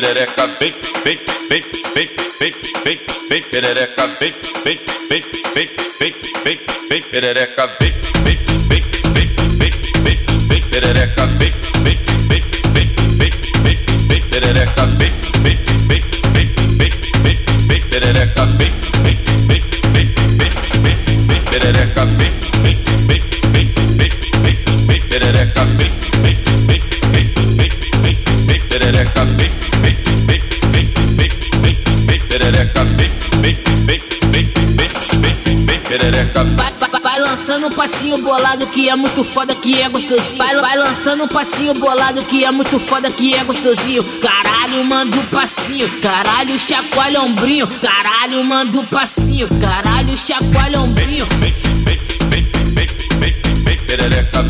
perereca, vem, vem, vem, vem, vem, vem, vem, perereca, vem, vem, vem, vem, vem, vem, vem, perereca, vem, vem, vem, vem, vem, vem, vem, perereca, vem, vem, vem, vem, vem, vem, vem, perereca, vem, vem, vem, vem, vem, vem, vem, perereca, vem, vem, vem, vem, vem, vem, vem, perereca, vem, passinho bolado que é muito foda, que é gostosinho. Vai, vai lançando um passinho bolado que é muito foda, que é gostosinho. Caralho, manda um passinho. Caralho, chacoalha ombrinho. Caralho, manda um passinho. Caralho, chacoalha ombrinho. Perereca,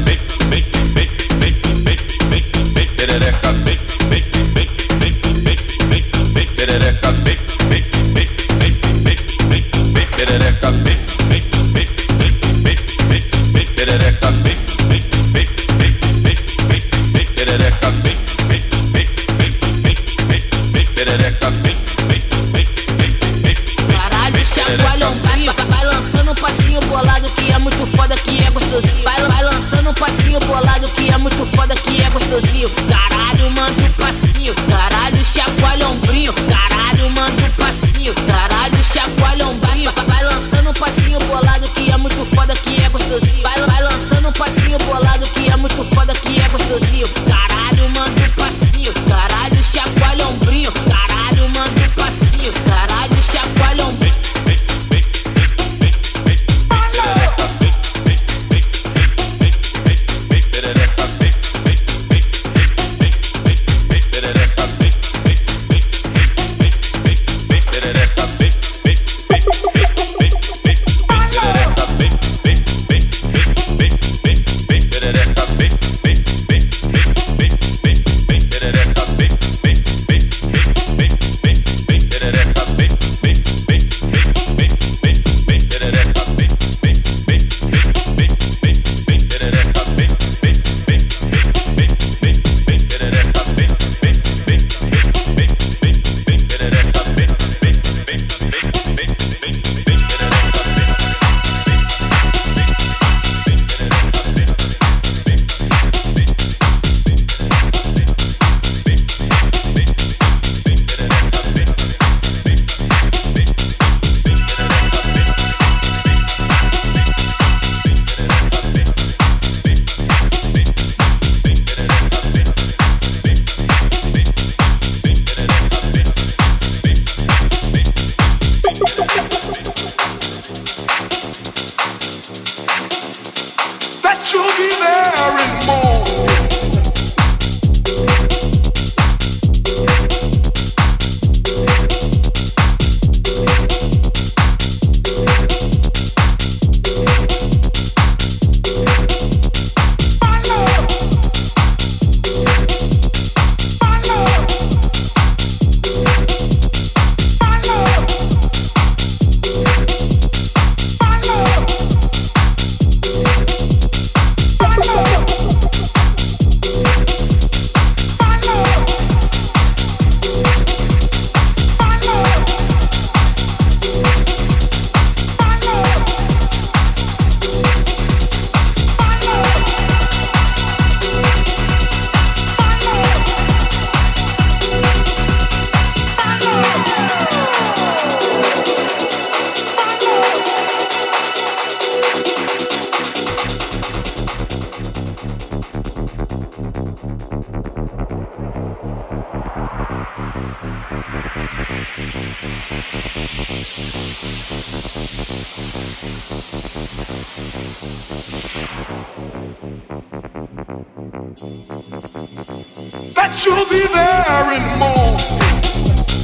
That you'll be there in more.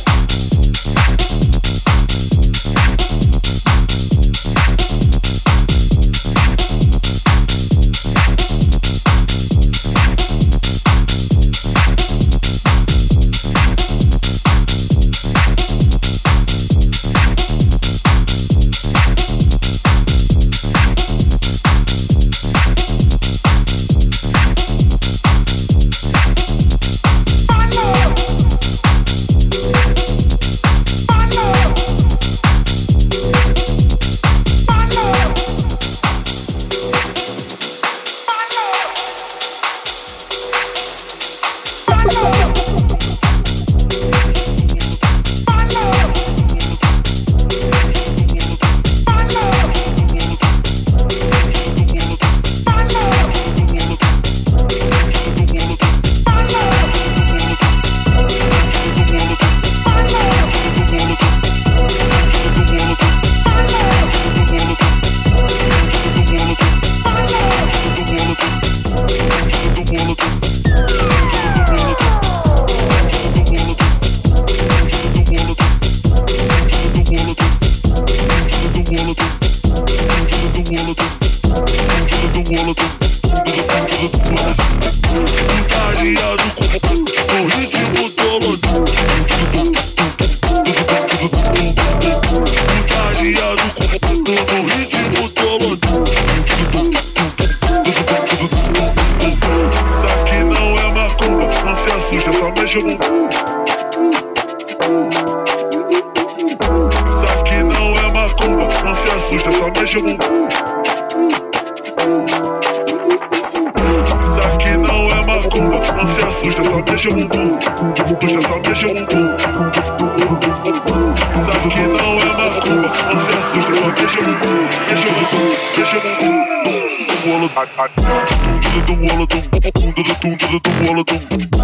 do walla dum, bunda do tum, do do walla dum, do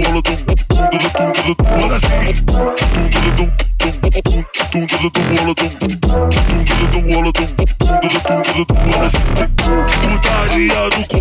walla dum, bunda do tum, do do do dum, dum, tum, do do do walla dum, bunda do tum, do do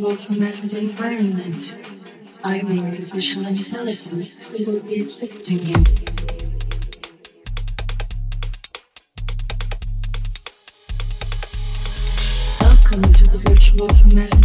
virtual command environment. I'm the artificial intelligence who will be assisting you. Welcome to the virtual command